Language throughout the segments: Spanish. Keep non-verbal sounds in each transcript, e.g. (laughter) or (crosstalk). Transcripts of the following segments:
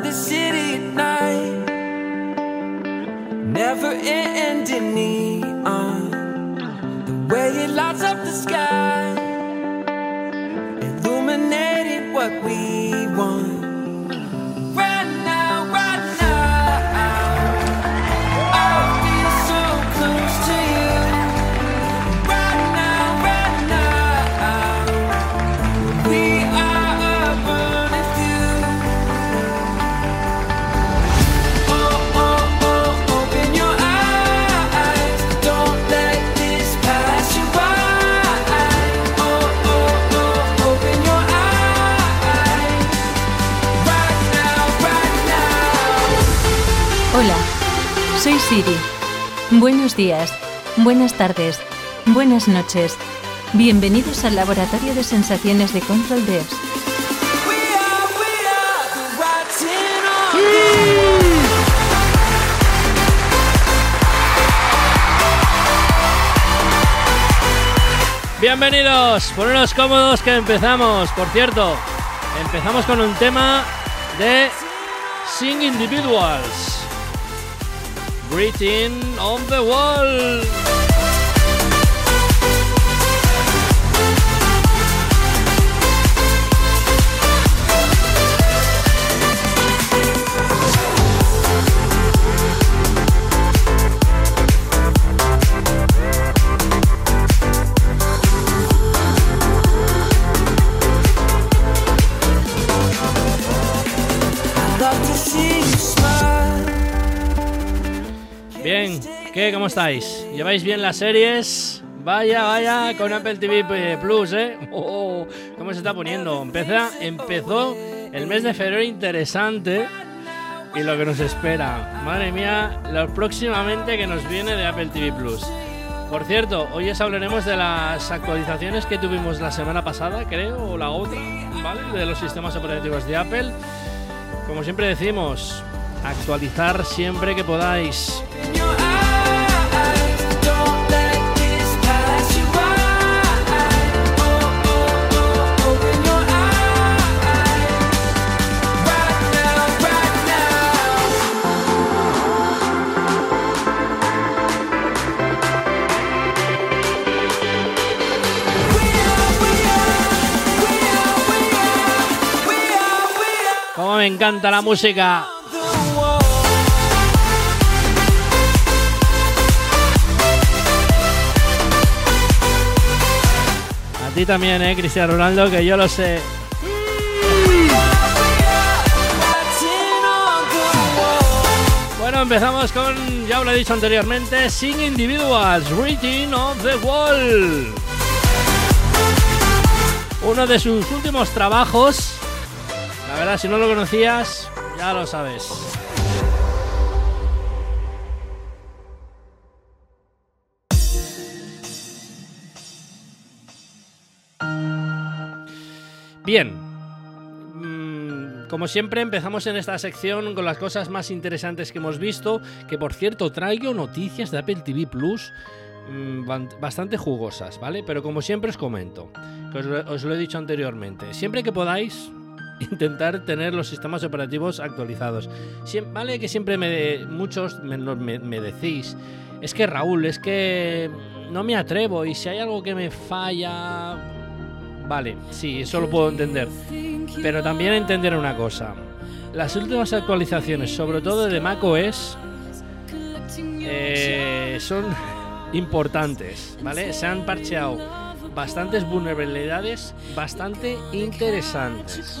of the Siri. Buenos días, buenas tardes, buenas noches. Bienvenidos al Laboratorio de Sensaciones de Control Devs. Bienvenidos, poneros cómodos que empezamos. Por cierto, empezamos con un tema de Sing Individuals. Greeting on the wall. ¿Qué? ¿Cómo estáis? ¿Lleváis bien las series? Vaya, vaya, con Apple TV Plus, ¿eh? (laughs) Oh, ¿Cómo se está poniendo? Empieza, empezó el mes de febrero interesante y lo que nos espera. Madre mía, lo próximamente que nos viene de Apple TV Plus. Por cierto, hoy os hablaremos de las actualizaciones que tuvimos la semana pasada, creo, o la otra, ¿vale? De los sistemas operativos de Apple. Como siempre decimos, actualizar siempre que podáis. Encanta la música. A ti también, eh, Cristiano Ronaldo, que yo lo sé. Bueno, empezamos con, ya lo he dicho anteriormente, Sing Individuals, Reaching of the Wall. Uno de sus últimos trabajos. Verdad, si no lo conocías, ya lo sabes. Bien, Mm, Como siempre empezamos en esta sección con las cosas más interesantes que hemos visto, que por cierto traigo noticias de Apple TV Plus mm, bastante jugosas, ¿vale? Pero como siempre os comento, que os lo he dicho anteriormente, siempre que podáis (laughs) intentar tener los sistemas operativos actualizados. ¿Vale? Que siempre me muchos me, me- decís, es que Raúl, es que no me atrevo y si hay algo que me falla... Vale, sí, eso lo puedo entender. Pero también entender una cosa. Las últimas actualizaciones, sobre todo de macOS, eh, son (laughs) importantes, ¿vale? Se han parcheado bastantes vulnerabilidades bastante interesantes.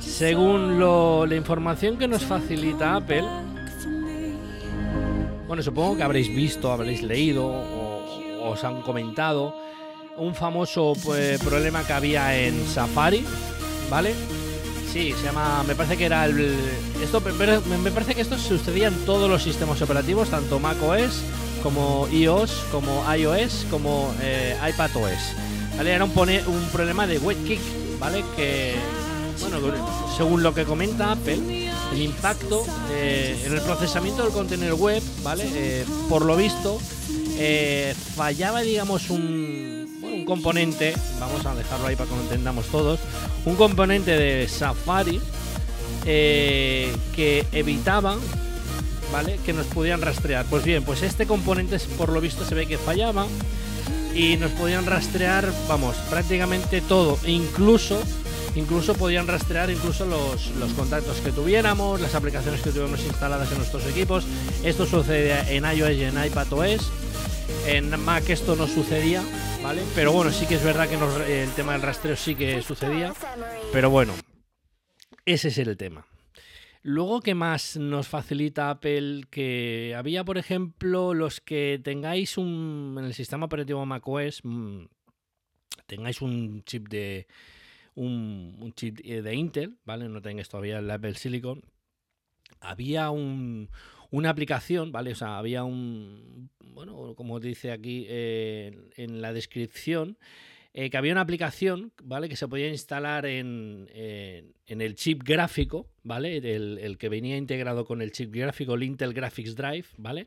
Según lo- la información que nos facilita Apple, bueno, supongo que habréis visto, habréis leído o os han comentado un famoso pues, problema que había en Safari, ¿vale? Sí, se llama, me parece que era el esto me parece que esto sucedía en todos los sistemas operativos, tanto macOS como iOS, como iOS, como eh, iPadOS. ¿Vale? Era un, pone- un problema de WebKit, ¿vale? Que bueno, según lo que comenta Apple, el impacto eh, en el procesamiento del contenido web, ¿vale? Eh, por lo visto, eh, fallaba, digamos, un, bueno, un componente, vamos a dejarlo ahí para que lo entendamos todos, un componente de Safari que evitaba ¿vale? que nos pudieran rastrear. Pues bien, pues este componente por lo visto se ve que fallaba y nos podían rastrear, vamos, prácticamente todo, incluso incluso podían rastrear incluso los, los contactos que tuviéramos, las aplicaciones que tuviéramos instaladas en nuestros equipos. Esto sucede en iOS y en iPadOS. En Mac esto no sucedía, ¿vale? Pero bueno, sí que es verdad que el tema del rastreo sí que sucedía. Pero bueno, ese es el tema. Luego, ¿qué más nos facilita Apple? Que había, por ejemplo, los que tengáis un. En el sistema operativo macOS, mm, tengáis un chip de. Un, un chip de Intel, ¿vale? No tengáis todavía el Apple Silicon. Había un, una aplicación, ¿vale? O sea, había un. Bueno, como dice aquí eh, en la descripción, eh, que había una aplicación, ¿vale? Que se podía instalar en, el chip gráfico, ¿vale? El, el que venía integrado con el chip gráfico, el Intel Graphics Drive, ¿vale?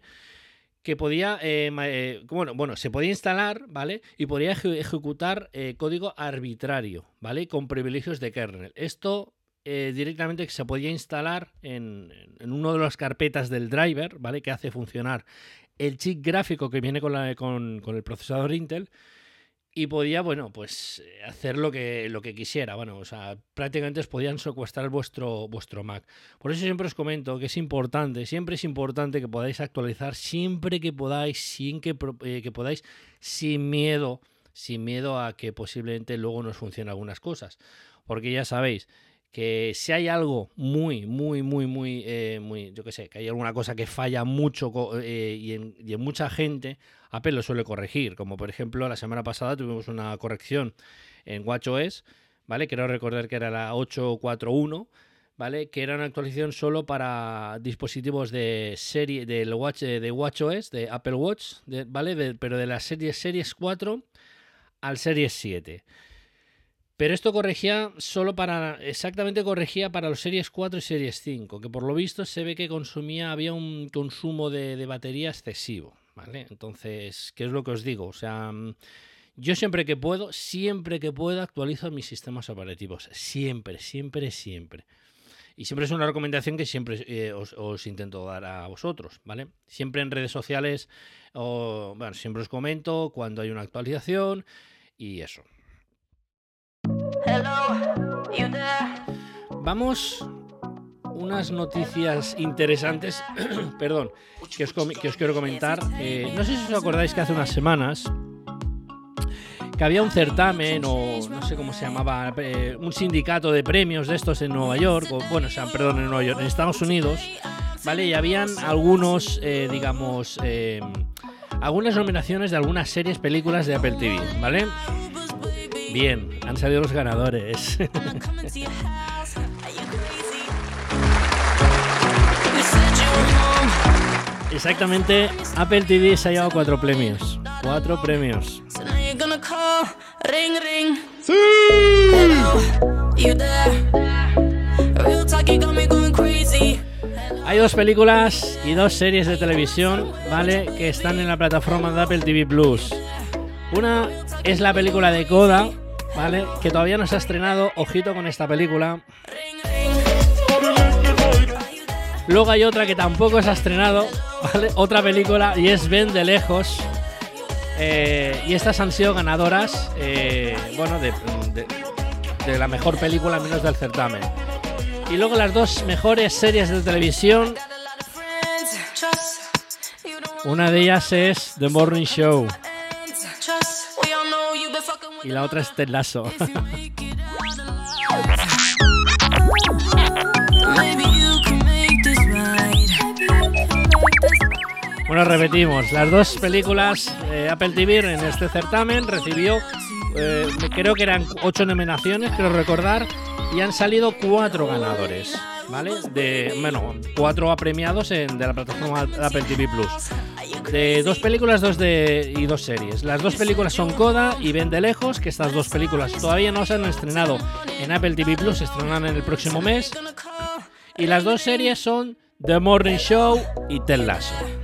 Que podía, eh, eh, bueno, bueno, se podía instalar, ¿vale? Y podía eje- ejecutar código arbitrario, ¿vale? Con privilegios de kernel. Esto directamente se podía instalar en, en una de las carpetas del driver, ¿vale? Que hace funcionar el chip gráfico que viene con, la, con, con el procesador Intel y podía, bueno, pues eh, hacer lo que, lo que quisiera. Bueno, o sea, prácticamente os podían secuestrar vuestro, vuestro Mac. Por eso siempre os comento que es importante, siempre es importante que podáis actualizar, siempre que podáis, sin que, eh, que podáis, sin miedo, sin miedo a que posiblemente luego nos funcionen algunas cosas. Porque ya sabéis que si hay algo muy, muy, muy, muy, eh, muy, yo qué sé, que hay alguna cosa que falla mucho eh, y, y en mucha gente, Apple lo suele corregir. Como por ejemplo, la semana pasada tuvimos una corrección en WatchOS, ¿vale? Quiero recordar que era la 841, ¿vale? Que era una actualización solo para dispositivos de serie del Watch de WatchOS, de Apple Watch, ¿vale? Pero de las series Series 4 al Series 7. Pero esto corregía solo para. Exactamente corregía para los Series 4 y Series 5. Que por lo visto se ve que consumía. Había un consumo de, de batería excesivo. ¿Vale? Entonces, ¿qué es lo que os digo? O sea. mm, Yo siempre que puedo, siempre que puedo, actualizo mis sistemas operativos. Siempre, siempre, siempre. Y siempre es una recomendación que siempre eh, os, os intento dar a vosotros, ¿vale? Siempre en redes sociales, o, bueno, siempre os comento cuando hay una actualización y eso. Vamos unas noticias interesantes, (clears throat) perdón, que os, quiero comentar. Eh, no sé si os acordáis que hace unas semanas que había un certamen o no sé cómo se llamaba, eh, un sindicato de premios de estos en Nueva York, bueno, o sea, perdón, en Nueva York, en Estados Unidos, ¿vale? Y habían algunos, eh, digamos, eh, algunas nominaciones de algunas series, películas de Apple TV, ¿vale? Bien, han salido los ganadores. (laughs) Exactamente, Apple TV se ha llevado cuatro premios. Cuatro premios. Crazy. Hay dos películas y dos series de televisión, ¿vale? Que están en la plataforma de Apple TV Plus. Una es la película de Coda, ¿vale? Que todavía no se ha estrenado. Ojito con esta película. Luego hay otra que tampoco se ha estrenado, ¿vale? Otra película y es Ven de lejos. Eh, y estas han sido ganadoras, eh, bueno, de, la mejor película, menos del certamen. Y luego las dos mejores series de televisión. Una de ellas es The Morning Show y la otra es Ted Lasso. (laughs) Bueno, repetimos, las dos películas Apple TV en este certamen recibió, eh, creo que eran ocho nominaciones, creo recordar, y han salido cuatro ganadores, ¿vale? De, bueno, cuatro apremiados en, de la plataforma Apple TV Plus. De dos películas dos de, y dos series. Las dos películas son Coda y Ven de Lejos, que estas dos películas todavía no se han estrenado en Apple TV Plus, se estrenarán en el próximo mes. Y las dos series son The Morning Show y Ted Lasso.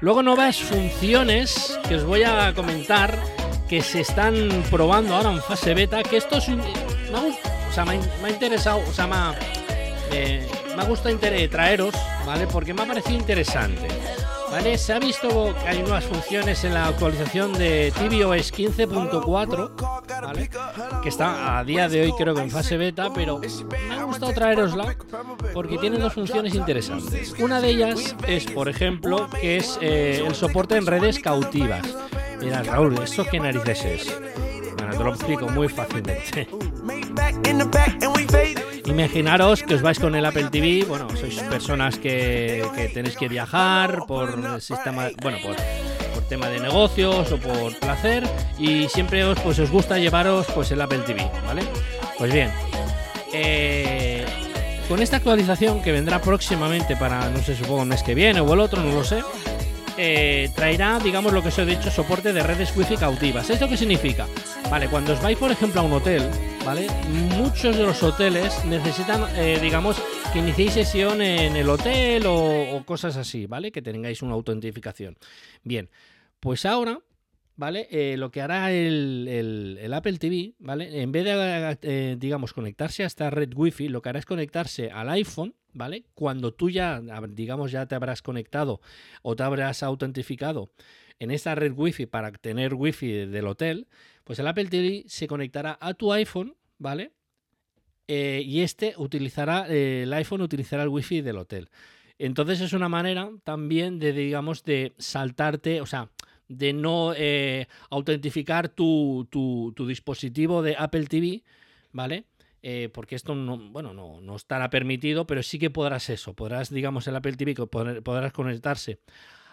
Luego nuevas funciones que os voy a comentar que se están probando ahora en fase beta, que esto es un- me ha, o sea, me, ha, interesado, o sea, me ha, eh, me ha gustado traeros, ¿vale? Porque me ha parecido interesante. Se ha visto que hay nuevas funciones en la actualización de tvOS 15.4, ¿vale? Que está a día de hoy creo que en fase beta, pero me ha gustado traerosla porque tiene dos funciones interesantes. Una de ellas es, por ejemplo, que es eh, el soporte en redes cautivas. Mira, Raúl, ¿esto qué narices es? Bueno, te lo explico muy fácilmente. Imaginaros que os vais con el Apple TV, bueno, sois personas que, que tenéis que viajar por sistema, bueno, por, por tema de negocios o por placer y siempre os, pues, os gusta llevaros pues el Apple TV, ¿vale? Pues bien, eh, con esta actualización que vendrá próximamente para, no sé, supongo el mes que viene o el otro, no lo sé, eh, traerá, digamos, lo que os he dicho, soporte de redes wifi cautivas. ¿Esto qué significa? Vale, cuando os vais, por ejemplo, a un hotel, ¿vale? Muchos de los hoteles necesitan, eh, digamos, que iniciéis sesión en el hotel o, cosas así, ¿vale? Que tengáis una autentificación. Bien, pues ahora, ¿vale? Eh, lo que hará el Apple TV, ¿vale? En vez de, eh, digamos, conectarse a esta red Wi-Fi, lo que hará es conectarse al iPhone, ¿vale? Cuando tú ya, digamos, ya te habrás conectado o te habrás autentificado en esta red Wi-Fi para tener Wi-Fi del hotel, pues el Apple TV se conectará a tu iPhone, ¿vale? Eh, y este utilizará, eh, el iPhone utilizará el Wi-Fi del hotel. Entonces es una manera también de, digamos, de saltarte, o sea, de no eh, autentificar tu, tu- tu dispositivo de Apple TV, ¿vale? Porque esto no, bueno, no, no estará permitido, pero sí que podrás eso, podrás, digamos, el Apple TV, podrás conectarse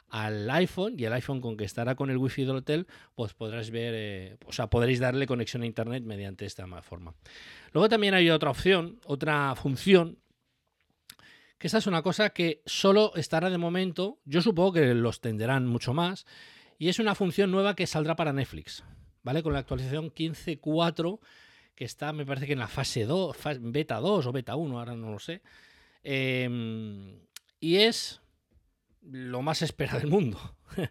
al iPhone y el iPhone con que estará con el wifi del hotel, pues podrás ver, eh, o sea, podréis darle conexión a internet mediante esta ma- forma. Luego también hay otra opción, otra función, que esta es una cosa que solo estará de momento, yo supongo que los tendrán mucho más, y es una función nueva que saldrá para Netflix, ¿vale? Con la actualización 15.4, que está, me parece que en la fase 2, fa- beta 2 o beta 1, ahora no lo sé. Em, y es lo más esperado del mundo. (laughs)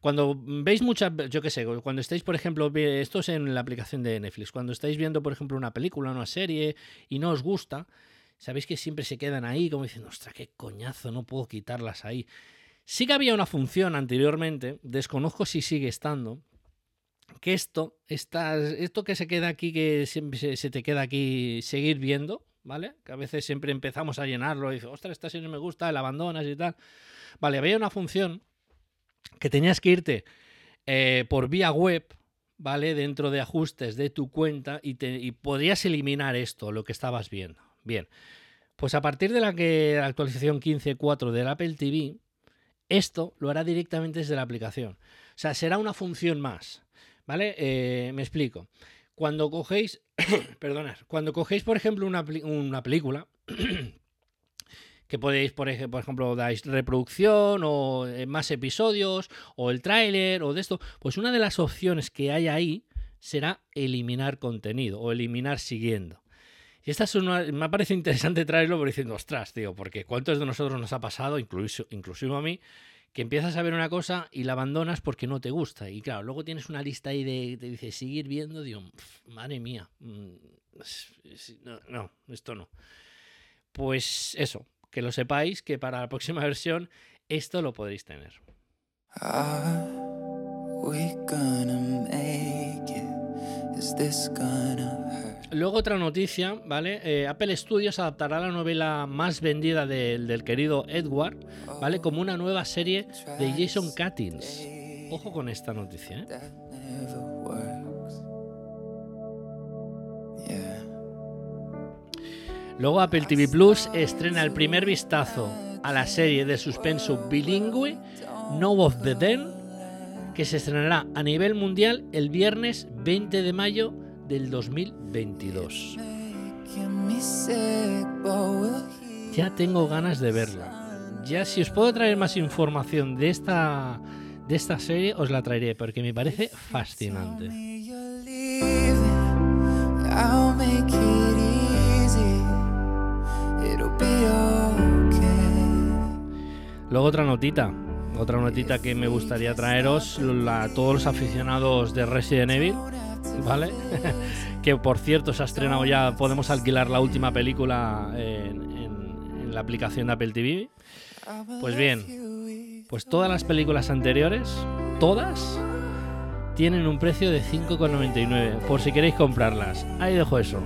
Cuando veis muchas, yo qué sé, cuando estáis, por ejemplo, esto es en la aplicación de Netflix, cuando estáis viendo, por ejemplo, una película, una serie y no os gusta, sabéis que siempre se quedan ahí como diciendo, ostras, qué coñazo, no puedo quitarlas ahí. Sí que había una función anteriormente, desconozco si sigue estando, que esto, esta- esto que se queda aquí, que siempre se te queda aquí, seguir viendo, ¿vale? Que a veces siempre empezamos a llenarlo y dices, ostras, esta serie me gusta, la abandonas y tal. Vale, había una función que tenías que irte eh, por vía web, ¿vale? Dentro de ajustes de tu cuenta y, te, y podrías eliminar esto, lo que estabas viendo. Bien, pues a partir de la, que, la actualización 15.4 del Apple TV, esto lo hará directamente desde la aplicación. O sea, será una función más, ¿vale? Eh, me explico. Cuando cogéis, (coughs) perdonad, cuando cogéis, por ejemplo, una, una película, (coughs) que podéis, por ejemplo, dais reproducción o eh, más episodios o el tráiler o de esto, pues una de las opciones que hay ahí será eliminar contenido o eliminar siguiendo. Y esta es una, me ha parecido interesante traerlo por diciendo, ostras, tío, porque cuántos de nosotros nos ha pasado, incluso, inclusive a mí, que empiezas a ver una cosa y la abandonas porque no te gusta. Y claro, luego tienes una lista ahí de, te dice, seguir viendo, digo, "Pf, madre mía, mm, no, no, esto no. Pues eso, que lo sepáis que para la próxima (laughs) versión esto lo podréis tener. Are we make? Luego otra noticia, ¿vale? Eh, Apple Studios adaptará la novela más vendida del, querido Edward, ¿vale? Como una nueva serie de Jason Cuttings. Ojo con esta noticia, ¿eh? Luego Apple TV Plus estrena el primer vistazo a la serie de suspenso bilingüe No of the Den, que se estrenará a nivel mundial el viernes 20 de mayo del 2022. Making me sick, but we'll heal. Ya tengo ganas de verla. Ya si os puedo traer más información de esta de esta serie os la traeré porque me parece fascinante. Luego otra notita, otra notita que me gustaría traeros a todos los aficionados de Resident Evil, ¿vale? (laughs) que por cierto se ha estrenado ya, podemos alquilar la última película en, en- en la aplicación de Apple TV. Pues bien, pues todas las películas anteriores, todas, tienen un precio de 5,99 por si queréis comprarlas. Ahí dejo eso.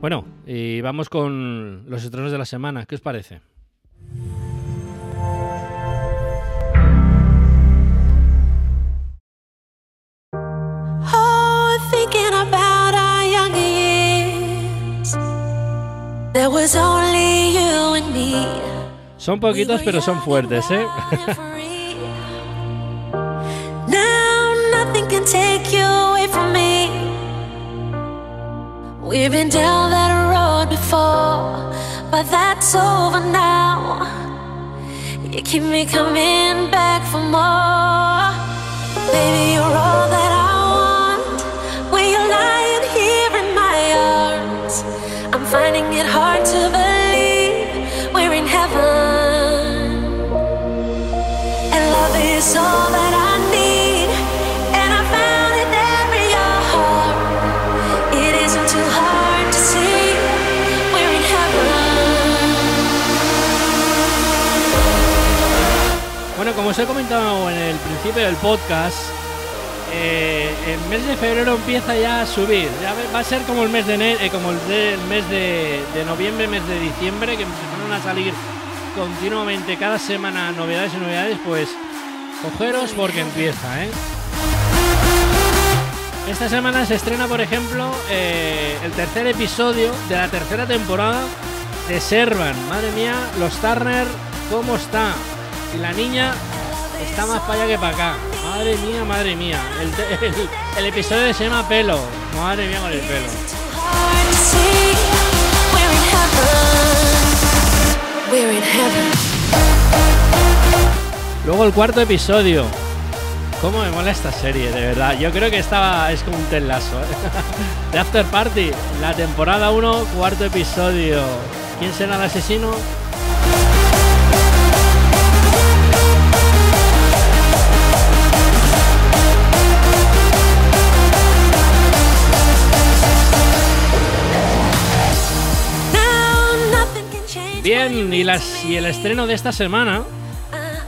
Bueno, y vamos con los estrenos de la semana. ¿Qué os parece? Oh. Son poquitos, pero son fuertes, ¿eh? (laughs) We've been down that road before, but that's over now. You keep me coming back for more. He comentado en el principio del podcast, eh, el mes de febrero empieza ya a subir. Ya va a ser como el mes de ene- eh, como el, de- el mes de, noviembre, mes de diciembre, que empezaron a salir continuamente cada semana novedades y novedades, pues cogeros porque empieza, ¿eh? Esta semana se estrena, por ejemplo, el tercer episodio de la tercera temporada de Servan. Madre mía, los Turner, ¿cómo está? Y la niña está más para allá que para acá. Madre mía, madre mía. El, episodio se llama Pelo. Madre mía con el pelo. Luego el cuarto episodio. ¿Cómo me mola esta serie, de verdad? Yo creo que estaba es como un telazo. ¿eh? (laughs) The After Party, la temporada 1, cuarto episodio. ¿Quién será el asesino? Bien, y, las, y el estreno de esta semana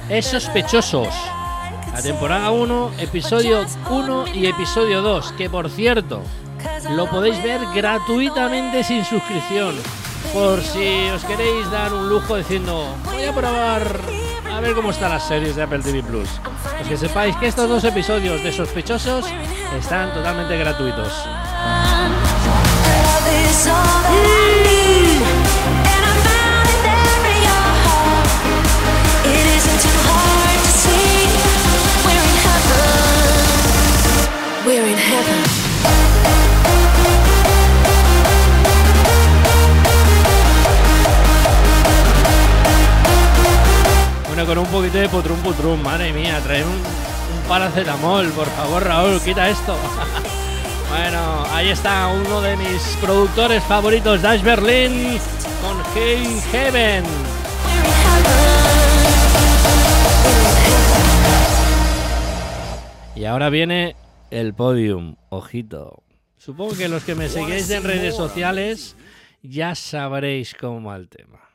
es Sospechosos. La temporada 1, episodio 1 y episodio 2, que por cierto, lo podéis ver gratuitamente sin suscripción. Por si os queréis dar un lujo diciendo, voy a probar a ver cómo están las series de Apple TV Plus. Pues que sepáis que estos dos episodios de Sospechosos están totalmente gratuitos. Con un poquito de potrum putrum, madre mía, traer un, un paracetamol, por favor, Raúl, quita esto. (laughs) bueno, ahí está uno de mis productores favoritos, Dash Berlin, con Hey heaven. Y ahora viene el podium, ojito. Supongo que los que me seguís en redes sociales ya sabréis cómo va el tema.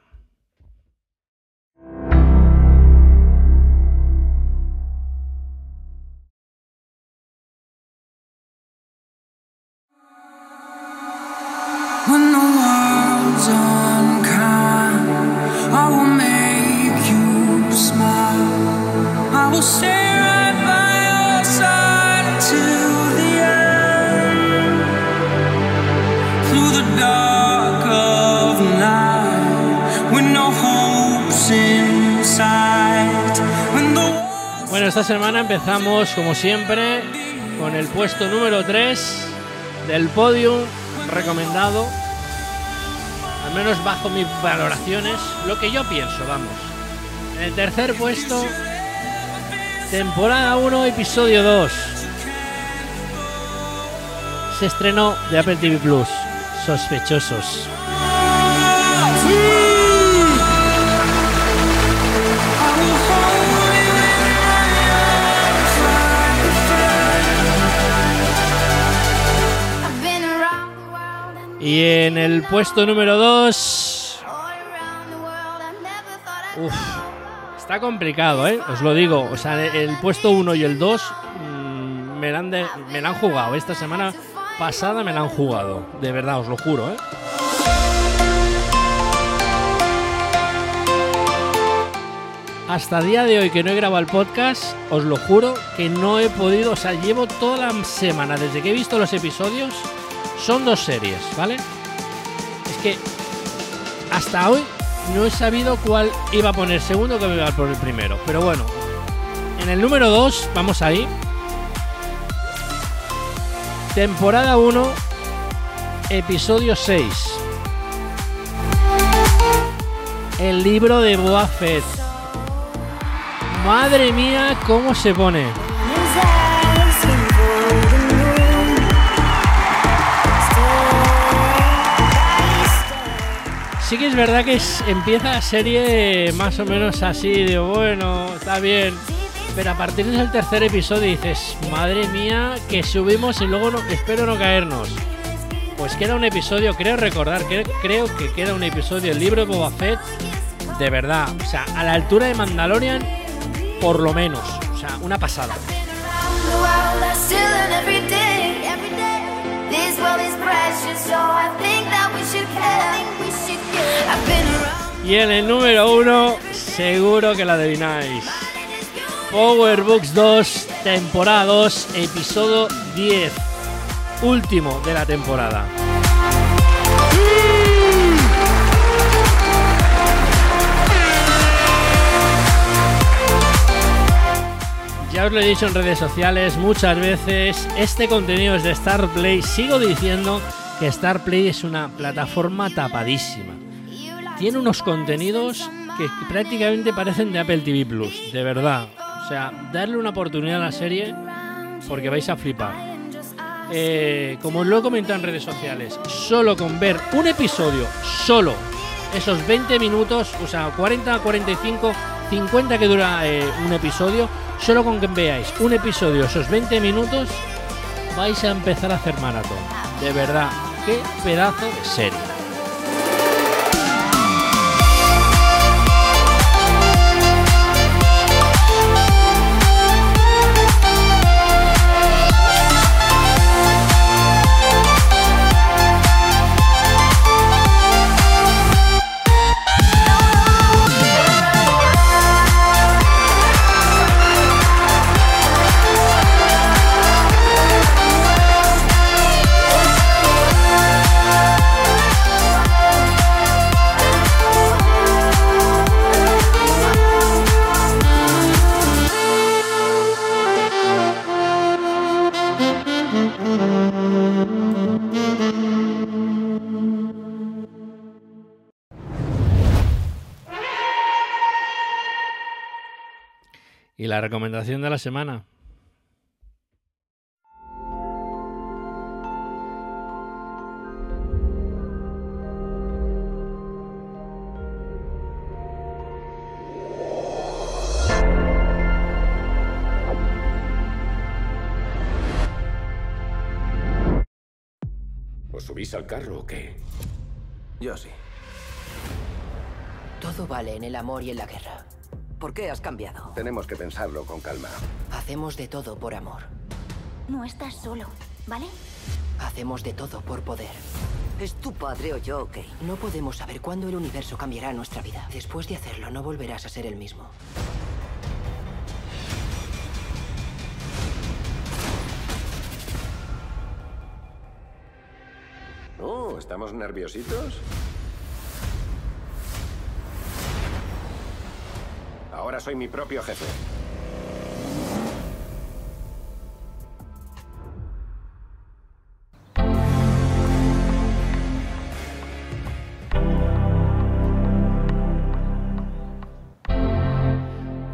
Bueno, esta semana empezamos, como siempre, con el puesto número 3 del podium recomendado. Al menos bajo mis valoraciones, lo que yo pienso, vamos. En el tercer puesto, temporada 1, episodio 2. Se estrenó de Apple TV Plus. Sospechosos. Y en el puesto número 2. all around the world. I never thought I'd Uf, está complicado, ¿eh? Os lo digo. O sea, el puesto 1 y el 2 mm, me, la han me han jugado. Esta semana pasada me la han jugado. De verdad, os lo juro, ¿eh? Hasta día de hoy que no he grabado el podcast, os lo juro que no he podido, o sea, llevo toda la semana desde que he visto los episodios, son dos series, ¿vale? Es que hasta hoy no he sabido cuál iba a poner segundo que iba a poner primero. Pero bueno, en el número 2, vamos ahí. Temporada 1, episodio 6. El libro de Boa Fett. Madre mía, cómo se pone. Sí que es verdad que empieza la serie más o menos así, de bueno, está bien. Pero a partir del tercer episodio dices, madre mía, que subimos y luego no, espero no caernos. Pues queda un episodio, creo recordar, que, creo que queda un episodio del libro de Boba Fett, de verdad, o sea, a la altura de Mandalorian, por lo menos, o sea, una pasada. Y en el número uno, seguro que la adivináis. Power Books 2, temporada 2, episodio 10. Último de la temporada. Ya os lo he dicho en redes sociales muchas veces, este contenido es de Starplay. Sigo diciendo que Starplay es una plataforma tapadísima tiene unos contenidos que prácticamente parecen de Apple TV Plus, de verdad. O sea, darle una oportunidad a la serie porque vais a flipar. Eh, como lo he comentado en redes sociales, solo con ver un episodio, solo esos 20 minutos, o sea, 40, 45, 50 que dura eh, un episodio, solo con que veáis un episodio, esos 20 minutos, vais a empezar a hacer maratón. De verdad, qué pedazo de serie. Y la recomendación de la semana. ¿Os subís al carro o qué? Yo sí. Todo vale en el amor y en la guerra. ¿Por qué has cambiado? Tenemos que pensarlo con calma. Hacemos de todo por amor. No estás solo, ¿vale? Hacemos de todo por poder. ¿Es tu padre o yo, ok? No podemos saber cuándo el universo cambiará nuestra vida. Después de hacerlo, no volverás a ser el mismo. Oh, ¿estamos nerviositos? Ahora soy mi propio jefe.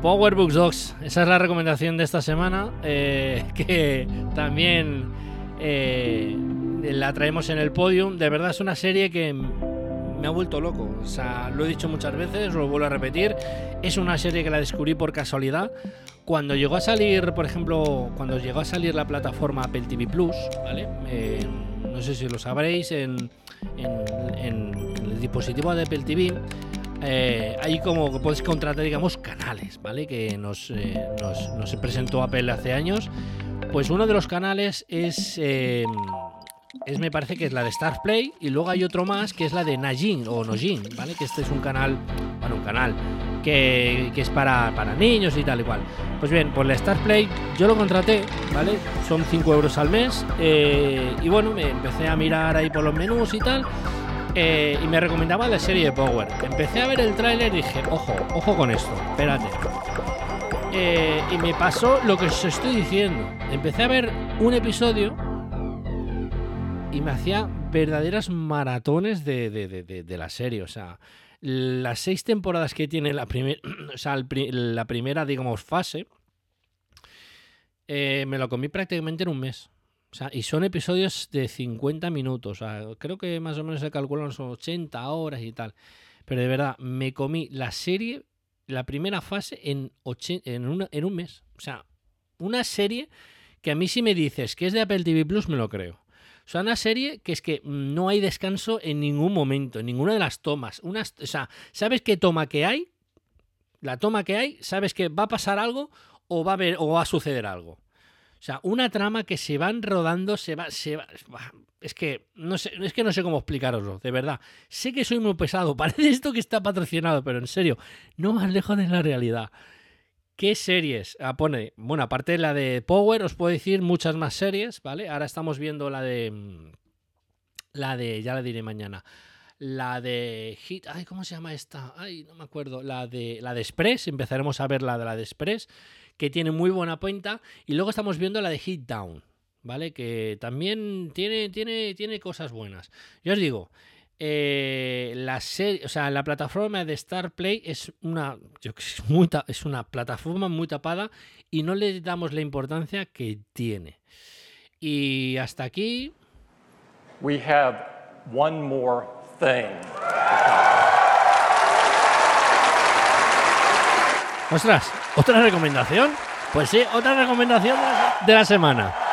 PowerBooks 2, esa es la recomendación de esta semana, eh, (laughs) que también eh, la traemos en el podium. De verdad es una serie que me ha vuelto loco. O sea, lo he dicho muchas veces, lo vuelvo a repetir. Es una serie que la descubrí por casualidad. Cuando llegó a salir, por ejemplo, cuando llegó a salir la plataforma Apple TV Plus, ¿vale? Eh, no sé si lo sabréis, en, en- en- el dispositivo de Apple TV eh, hay como puedes contratar, digamos, canales, ¿vale? Que nos, eh, nos, nos presentó Apple hace años. Pues uno de los canales es, eh, es, me parece que es la de Star Play, y luego hay otro más que es la de Najin o Nojin, ¿vale? Que este es un canal, bueno, un canal que, que es para, para niños y tal y cual. Pues bien, por la Star Play yo lo contraté, ¿vale? Son 5 euros al mes, eh, y bueno, me empecé a mirar ahí por los menús y tal. Eh, y me recomendaba la serie de Power. Empecé a ver el tráiler y dije, ojo, ojo con esto, espérate. Eh, y me pasó lo que os estoy diciendo. Empecé a ver un episodio y me hacía verdaderas maratones de, de- de- la serie. O sea, las seis temporadas que tiene la, primer- (clears throat) o sea, la primera, digamos, fase, eh, me lo comí prácticamente en un mes. O sea, y son episodios de 50 minutos. O sea, creo que más o menos se calculan son 80 horas y tal. Pero de verdad, me comí la serie, la primera fase, en, en, una- en un mes. O sea, una serie que a mí si me dices que es de Apple TV Plus, me lo creo. O sea, una serie que es que no hay descanso en ningún momento, en ninguna de las tomas. Unas, o sea, ¿sabes qué toma que hay? La toma que hay, sabes que va a pasar algo o va a, haber, o va a suceder algo. O sea, una trama que se van rodando, se va, se va. Es que no sé, es que no sé cómo explicaroslo, de verdad. Sé que soy muy pesado, (laughs) parece esto que está patrocinado, pero en serio, no más lejos de la realidad. ¿Qué series? Ah, pone, bueno, aparte de la de Power, os puedo decir muchas más series, ¿vale? Ahora estamos viendo la de. mm, La de. Ya la diré mañana. La de Hit. Ay, ¿cómo se llama esta? Ay, no me acuerdo. La de. La de Express. Empezaremos a ver la de la de Express. Que tiene muy buena pinta. Y luego estamos viendo la de Hit Down. ¿Vale? Que también tiene, tiene, tiene cosas buenas. Yo os digo. Eh, la serie, o sea, la plataforma de Star Play es una, yo que sé, muy es una plataforma muy tapada y no le damos la importancia que tiene. Y hasta aquí, We have one more thing. ostras, otra recomendación. Pues sí, otra recomendación de la semana.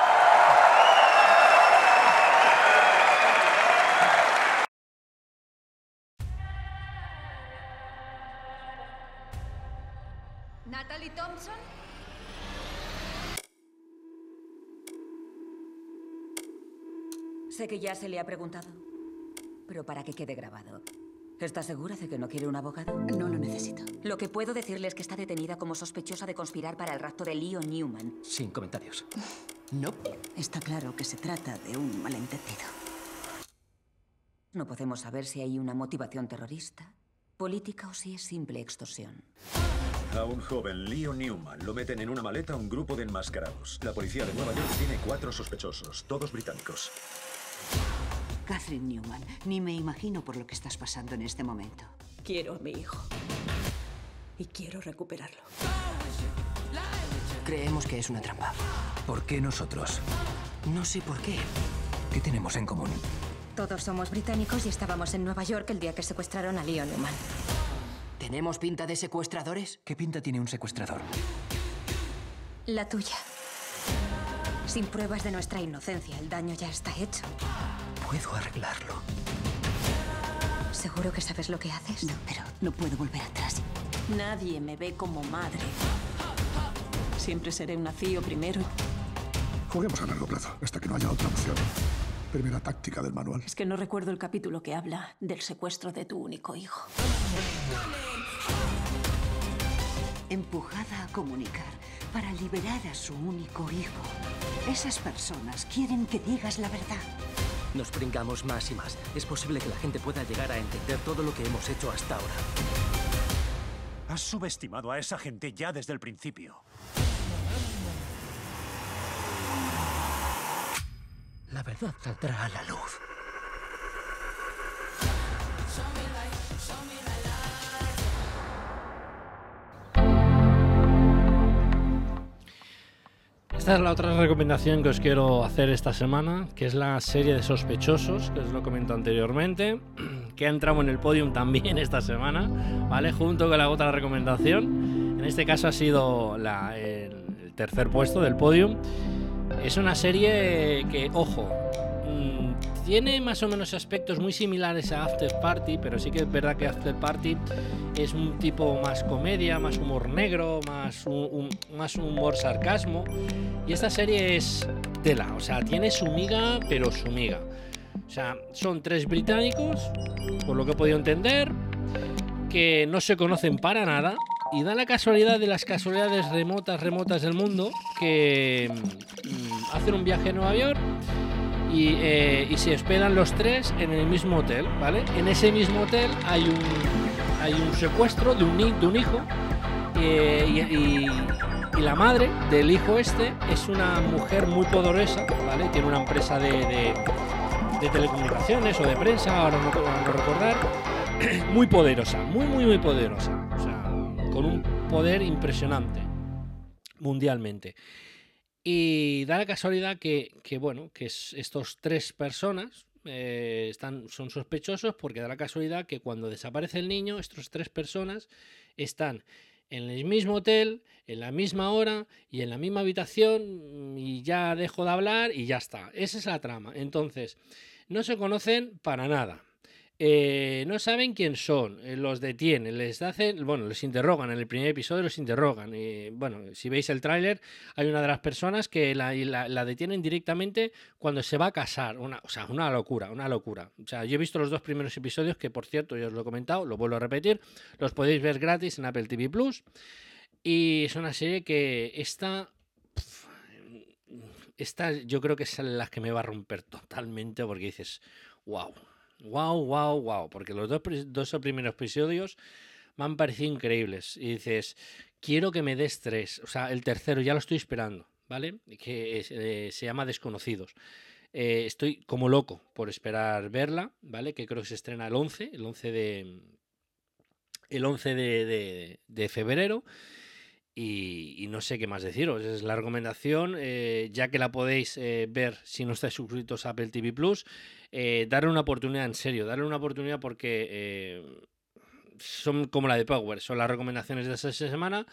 Ya se le ha preguntado, pero para que quede grabado. ¿Está segura de que no quiere un abogado? No lo necesito. Lo que puedo decirle es que está detenida como sospechosa de conspirar para el rapto de Leo Newman. Sin comentarios. (laughs) No. Está claro que se trata de un malentendido. No podemos saber si hay una motivación terrorista, política o si es simple extorsión. A un joven Leo Newman lo meten en una maleta un grupo de enmascarados. La policía de Nueva York tiene cuatro sospechosos, todos británicos. Catherine Newman, ni me imagino por lo que estás pasando en este momento. Quiero a mi hijo. Y quiero recuperarlo. Creemos que es una trampa. ¿Por qué nosotros? No sé por qué. ¿Qué tenemos en común? Todos somos británicos y estábamos en Nueva York el día que secuestraron a Leo Newman. ¿Tenemos pinta de secuestradores? ¿Qué pinta tiene un secuestrador? La tuya. Sin pruebas de nuestra inocencia, el daño ya está hecho. Puedo arreglarlo. ¿Seguro que sabes lo que haces? No, pero no puedo volver atrás. Nadie me ve como madre. Siempre seré un nacido primero. Juguemos a largo plazo, hasta que no haya otra opción. Primera táctica del manual. Es que no recuerdo el capítulo que habla del secuestro de tu único hijo. Empujada a comunicar para liberar a su único hijo. Esas personas quieren que digas la verdad. Nos pringamos más y más. Es posible que la gente pueda llegar a entender todo lo que hemos hecho hasta ahora. Has subestimado a esa gente ya desde el principio. La verdad saldrá a la luz. Esta es la otra recomendación que os quiero hacer esta semana, que es la serie de sospechosos, que os lo comento anteriormente, (clears throat) que ha entrado en el podium también (laughs) esta semana, ¿vale? Junto con la otra recomendación. En este caso ha sido el, tercer puesto del podium. Es una serie que, ojo, tiene más o menos aspectos muy similares a After Party, pero sí que es verdad que After Party es un tipo más comedia, más humor negro, más, un, un- más humor sarcasmo. Y esta serie es tela, o sea, tiene su miga, pero su miga. O sea, son tres británicos, por lo que he podido entender, que no se conocen para nada. Y da la casualidad de las casualidades remotas, remotas del mundo, que mm, hacen un viaje a Nueva York y, eh, y se hospedan los tres en el mismo hotel, ¿vale? En ese mismo hotel hay un, hay un secuestro de un, de un hijo eh, y, y- y la madre del hijo este es una mujer muy poderosa, ¿vale? Tiene una empresa de, de- de telecomunicaciones o de prensa, ahora no, no recordar, (clears throat) muy poderosa, muy, muy, muy poderosa. O sea, con un poder impresionante mundialmente. Y da la casualidad que, que, bueno, que es- estos tres personas eh, están, son sospechosos porque da la casualidad que cuando desaparece el niño, estas tres personas están en el mismo hotel, en la misma hora y en la misma habitación y ya dejo de hablar y ya está. Esa es la trama. Entonces, no se conocen para nada. Eh, no saben quién son, eh, los detienen, les hacen, bueno, les interrogan, en el primer episodio los interrogan. y, bueno, si veis el tráiler, hay una de las personas que la- la detienen directamente cuando se va a casar. Una, o sea, una locura, una locura. O sea, yo he visto los dos primeros episodios, que por cierto, ya os lo he comentado, lo vuelvo a repetir, los podéis ver gratis en Apple TV Plus. Y es una serie que está esta yo creo que es la que me va a romper totalmente porque dices, wow, wow, wow, wow, porque los dos, pri- dos primeros episodios me han parecido increíbles y dices, quiero que me des tres, o sea, el tercero ya lo estoy esperando, ¿vale? Que eh, se llama Desconocidos. Eh, estoy como loco por esperar verla, ¿vale? Que creo que se estrena el 11, el 11 de, el 11 de, de- de febrero. Y, no sé qué más deciros. Es la recomendación, eh, ya que la podéis eh, ver si no estáis suscritos a Apple TV Plus, eh, darle una oportunidad en serio, darle una oportunidad porque son como la de Power, son las recomendaciones de esta semana,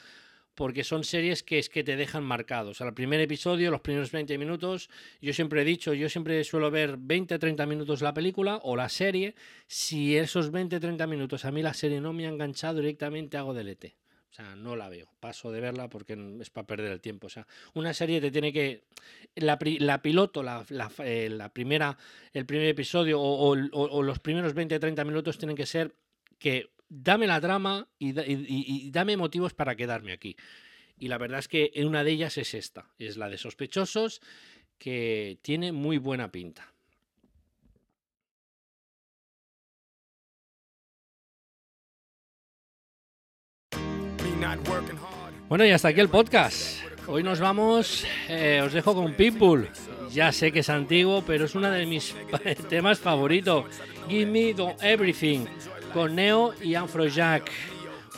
porque son series que es que te dejan marcados. El primer episodio, los primeros 20 minutos, yo siempre he dicho, yo siempre suelo ver 20-30 minutos la película o la serie. Si esos 20-30 minutos a mí la serie no me ha enganchado directamente, hago delete. O sea, no la veo. Paso de verla porque es para perder el tiempo. O sea, una serie te tiene que. La, la piloto, la, la eh, la primera, el primer episodio o, los primeros 20-30 minutos tienen que ser que dame la trama y- y dame motivos para quedarme aquí. Y la verdad es que una de ellas es esta, es la de sospechosos, que tiene muy buena pinta. Bueno, y hasta aquí el podcast. Hoy nos vamos, eh, os dejo con Pitbull. Ya sé que es antiguo, pero es uno de mis (laughs) temas favoritos. Give Me the Everything, con Neo y Afrojack.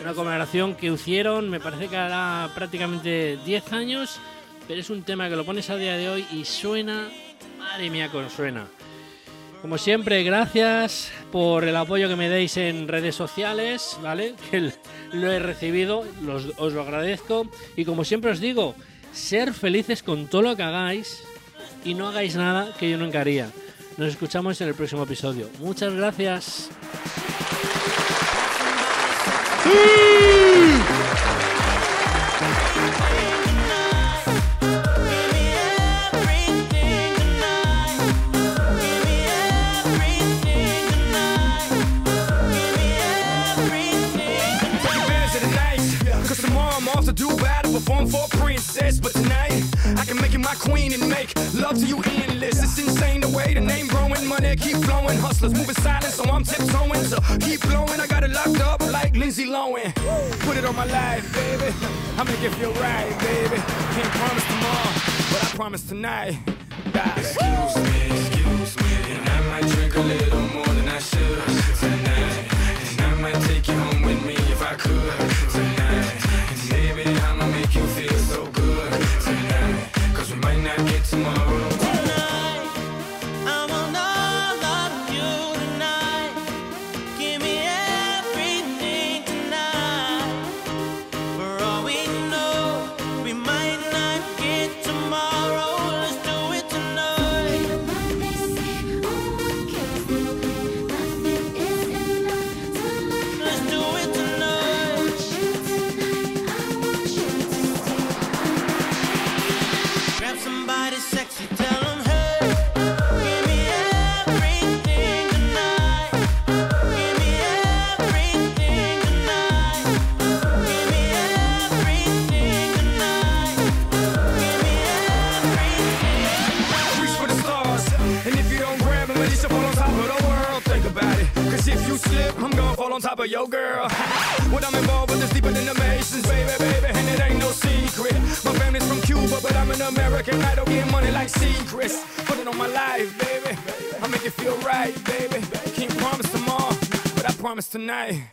Una colaboración que hicieron, me parece que hará prácticamente 10 años, pero es un tema que lo pones a día de hoy y suena, madre mía, cómo suena. Como siempre, gracias por el apoyo que me deis en redes sociales, ¿vale? (laughs) Que lo he recibido, os lo agradezco. Y como siempre os digo, ser felices con todo lo que hagáis y no hagáis nada que yo nunca haría. Nos escuchamos en el próximo episodio. Muchas gracias. Advance queen and make love to you endless. It's insane the way the name growing, money keep flowing. Hustlers moving silent, so I'm tiptoeing. So keep blowing, I got it locked up like Lindsay Lohan. Put it on my life, baby. (laughs) I make it feel right, baby. Can't promise tomorrow, but I promise tonight. Excuse me, excuse night.